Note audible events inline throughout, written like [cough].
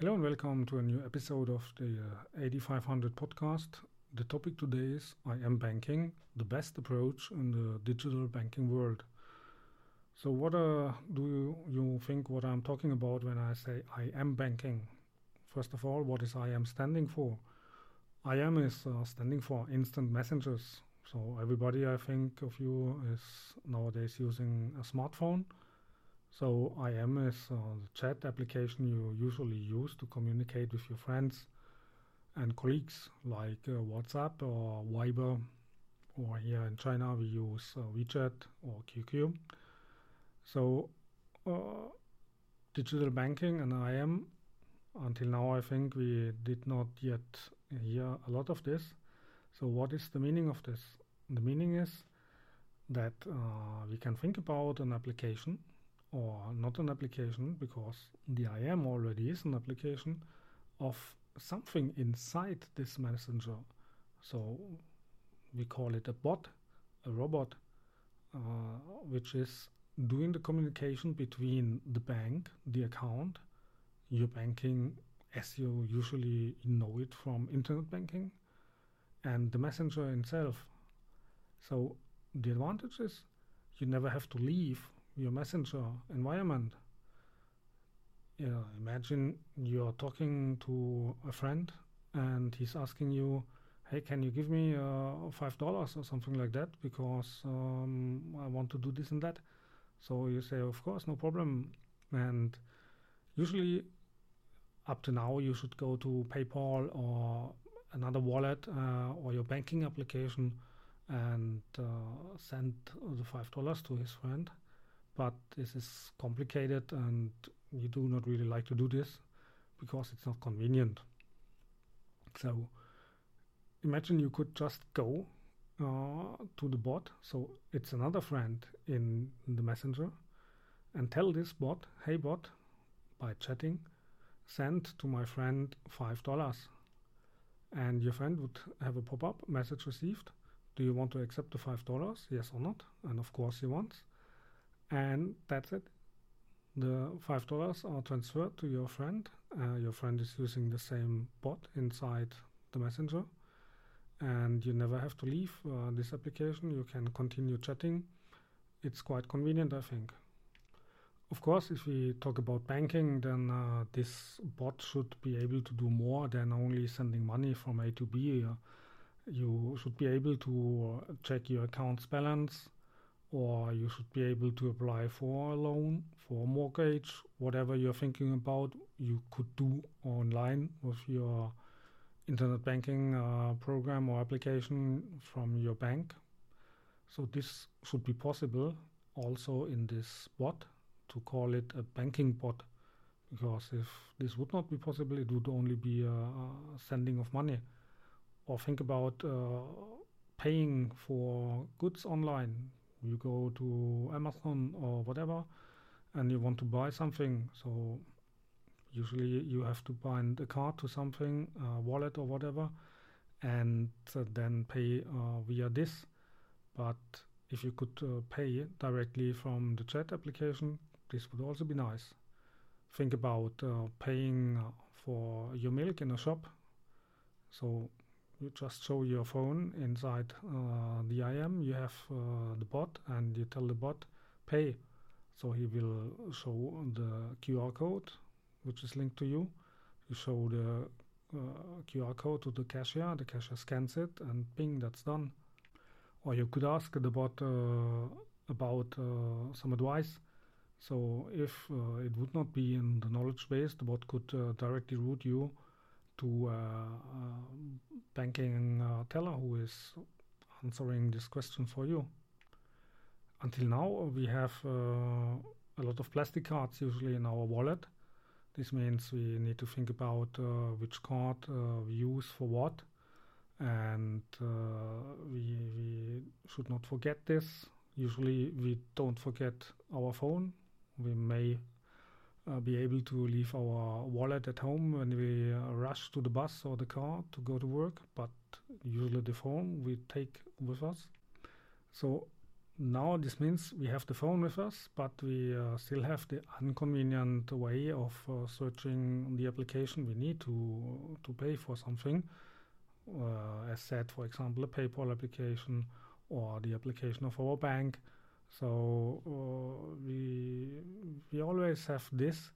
Hello and welcome to a new episode of the uh, 8500 podcast. The topic today is IM banking, the best approach in the digital banking world. So, what uh, do you, you think what I'm talking about when I say IM banking? First of all, what is IM standing for? IM is uh, standing for instant messengers. So, everybody I think of you is nowadays using a smartphone so IM is uh, the chat application you usually use to communicate with your friends and colleagues, like uh, WhatsApp or Viber, or here in China we use uh, WeChat or QQ. So uh, digital banking and IM. Until now, I think we did not yet hear a lot of this. So, what is the meaning of this? The meaning is that uh, we can think about an application or not an application because the IM already is an application of something inside this messenger. So we call it a bot, a robot, uh, which is doing the communication between the bank, the account, your banking as you usually know it from internet banking, and the messenger itself. So the advantage is you never have to leave your messenger environment. Yeah, imagine you're talking to a friend and he's asking you, "Hey, can you give me uh, five dollars or something like that because um, I want to do this and that?" So you say, "Of course, no problem." And usually, up to now, you should go to PayPal or another wallet uh, or your banking application and uh, send the five dollars to his friend but this is complicated and you do not really like to do this because it's not convenient. So imagine you could just go uh, to the bot, so it's another friend in the messenger, and tell this bot, hey bot, by chatting, send to my friend five dollars. And your friend would have a pop up message received. Do you want to accept the five dollars? Yes or not? And of course he wants and that's it. The five dollars are transferred to your friend. Uh, your friend is using the same bot inside the messenger, and you never have to leave uh, this application. You can continue chatting. It's quite convenient, I think. Of course, if we talk about banking, then uh, this bot should be able to do more than only sending money from A to B. Uh, you should be able to uh, check your account's balance, or you should be able to apply for a loan, for a mortgage, whatever you're thinking about, you could do online with your internet banking uh, program or application from your bank. So this should be possible also in this bot to call it a banking bot because if this would not be possible, it would only be a, a sending of money. Or think about uh, paying for goods online you go to Amazon or whatever and you want to buy something. So usually you have to bind a card to something, a wallet or whatever, and uh, then pay uh, via this. But if you could uh, pay directly from the chat application, this would also be nice. Think about uh, paying uh, for your milk in a shop. So you just show your phone inside uh, the IM. You have uh, the bot, and you tell the bot pay. So he will show the QR code, which is linked to you. You show the uh, QR code to the cashier. The cashier scans it, and ping, that's done. Or you could ask the bot uh, about uh, some advice. So if uh, it would not be in the knowledge base, the bot could directly route you to uh, uh, banking uh, teller who is answering this question for you. Until now, we have a lot of plastic cards usually in our wallet. This means we need to think about which card we use for what, and uh, we, we, should not forget this. Usually, we don't forget our phone. We may uh, be able to leave our wallet at home when we uh, rush to the bus or the car to go to work, but usually the phone we take with us. So now this means we have the phone with us, but we uh, still have the inconvenient way of uh, searching the application we need to to pay for something. Uh, as said, for example, a PayPal application or the application of our bank. So uh, we we always have this.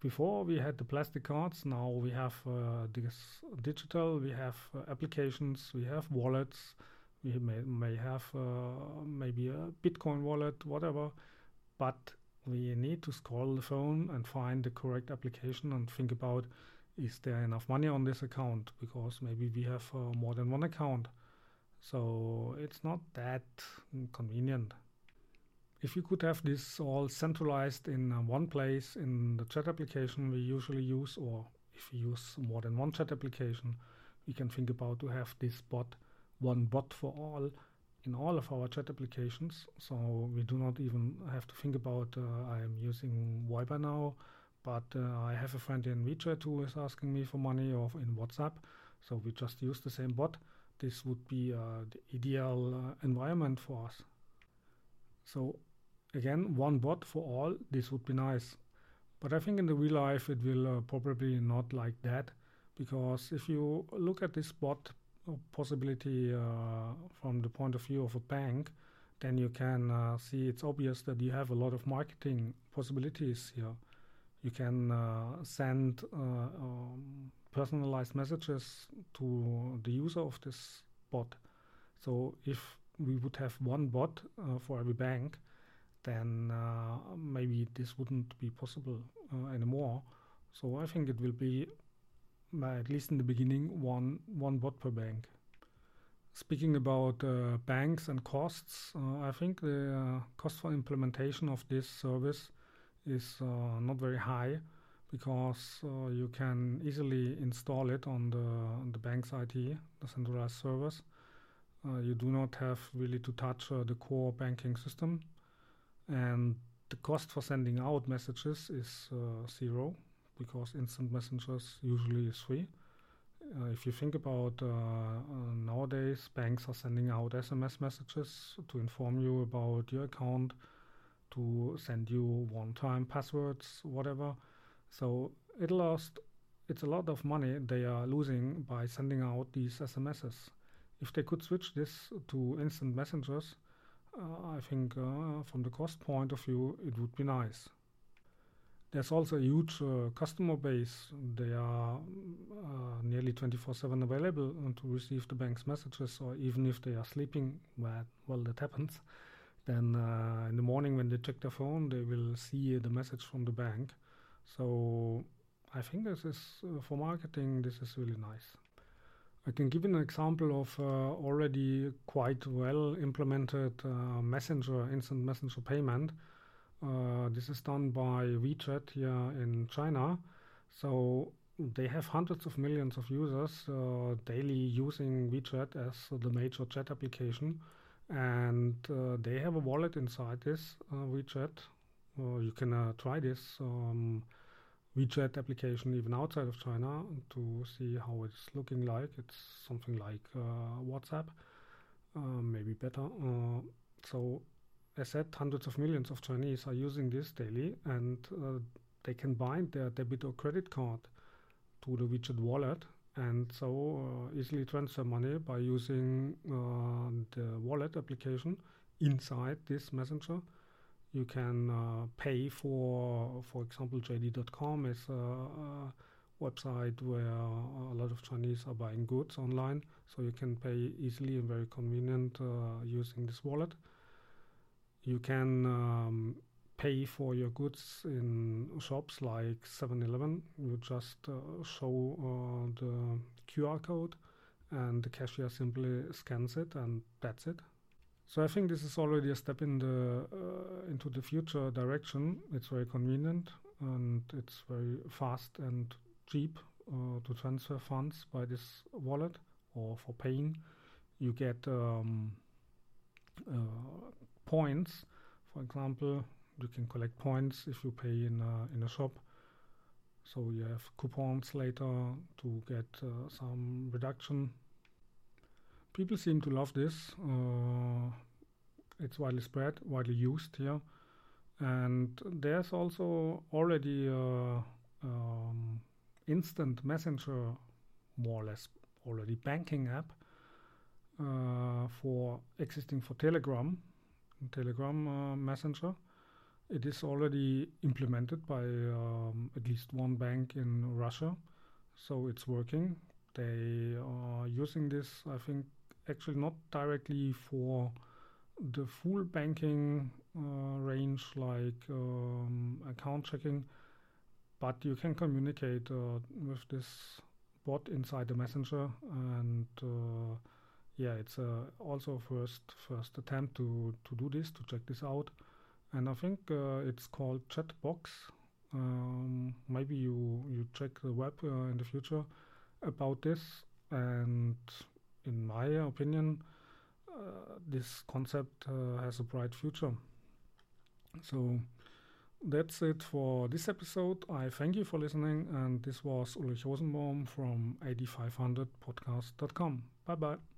Before we had the plastic cards. Now we have uh, this digital. We have uh, applications. We have wallets we may, may have uh, maybe a Bitcoin wallet, whatever, but we need to scroll the phone and find the correct application and think about is there enough money on this account because maybe we have uh, more than one account. So it's not that convenient. If you could have this all centralized in uh, one place in the chat application we usually use, or if we use more than one chat application, we can think about to have this bot one bot for all in all of our chat applications. So we do not even have to think about uh, I am using Viber now, but uh, I have a friend in WeChat who is asking me for money or in WhatsApp. So we just use the same bot. This would be uh, the ideal uh, environment for us. So again, one bot for all. This would be nice. But I think in the real life it will uh, probably not like that because if you look at this bot possibility uh, from the point of view of a bank, then you can uh, see it's obvious that you have a lot of marketing possibilities here. You can uh, send um, personalized messages to the user of this bot. So if we would have one bot uh, for every bank, then uh, maybe this wouldn't be possible uh, anymore. So I think it will be at least in the beginning, one one bot per bank. Speaking about uh, banks and costs, uh, I think the uh, cost for implementation of this service is uh, not very high because uh, you can easily install it on the on the bank's IT, the centralized. Uh, you do not have really to touch the core banking system, and the cost for sending out messages is zero because instant messengers usually is free. Uh, if you think about uh, uh, nowadays, banks are sending out SMS messages to inform you about your account, to send you one-time passwords, whatever. So it lost. It's a lot of money they are losing by sending out these SMSs. If they could switch this to instant messengers, uh, I think uh, from the cost point of view, it would be nice. There's also a huge uh, customer base. They are uh, nearly 24/7 available to receive the bank's messages, or even if they are sleeping, well, well that happens. [laughs] Then in the morning when they check their phone, they will see the message from the bank. So I think this is uh, for marketing. This is really nice. I can give you an example of uh, already quite well implemented uh, messenger, instant messenger payment uh, this is done by WeChat here in China. So they have hundreds of millions of users uh, daily using WeChat as the major chat application. And uh, they have a wallet inside this uh, WeChat. You can try this um, WeChat application even outside of China to see how it's looking like. It's something like WhatsApp, maybe better. so as said, hundreds of millions of Chinese are using this daily, and uh, they can bind their debit or credit card to the WeChat wallet, and so uh, easily transfer money by using uh, the wallet application inside this messenger. You can uh, pay for, for example, JD.com is a, a website where a lot of Chinese are buying goods online, so you can pay easily and very convenient uh, using this wallet you can um, pay for your goods in shops like 7-Eleven. You just uh, show uh, the QR code and the cashier simply scans it and that's it. So I think this is already a step in the uh, into the future direction. It's very convenient and it's very fast and cheap uh, to transfer funds by this wallet or for paying. You get um, uh, points. For example, you can collect points if you pay in a, in a shop. So you have coupons later to get uh, some reduction. People seem to love this. Uh, it's widely spread, widely used here, and there's also already a um, instant messenger, more or less already banking app uh, for existing for Telegram, Telegram uh, Messenger. It is already implemented by um, at least one bank in Russia, so it's working. They are using this, I think, actually not directly for the full banking uh, range like um, account checking, but you can communicate uh, with this bot inside the messenger and uh, yeah it's also first first attempt to to do this to check this out. And i think uh, it's called chatbox. Um, maybe you you check the web uh, in the future about this and in my opinion uh, this concept uh, has a bright future so that's it for this episode. I thank you for listening, and this was Ulrich Rosenbaum from 8500podcast.com. Bye bye.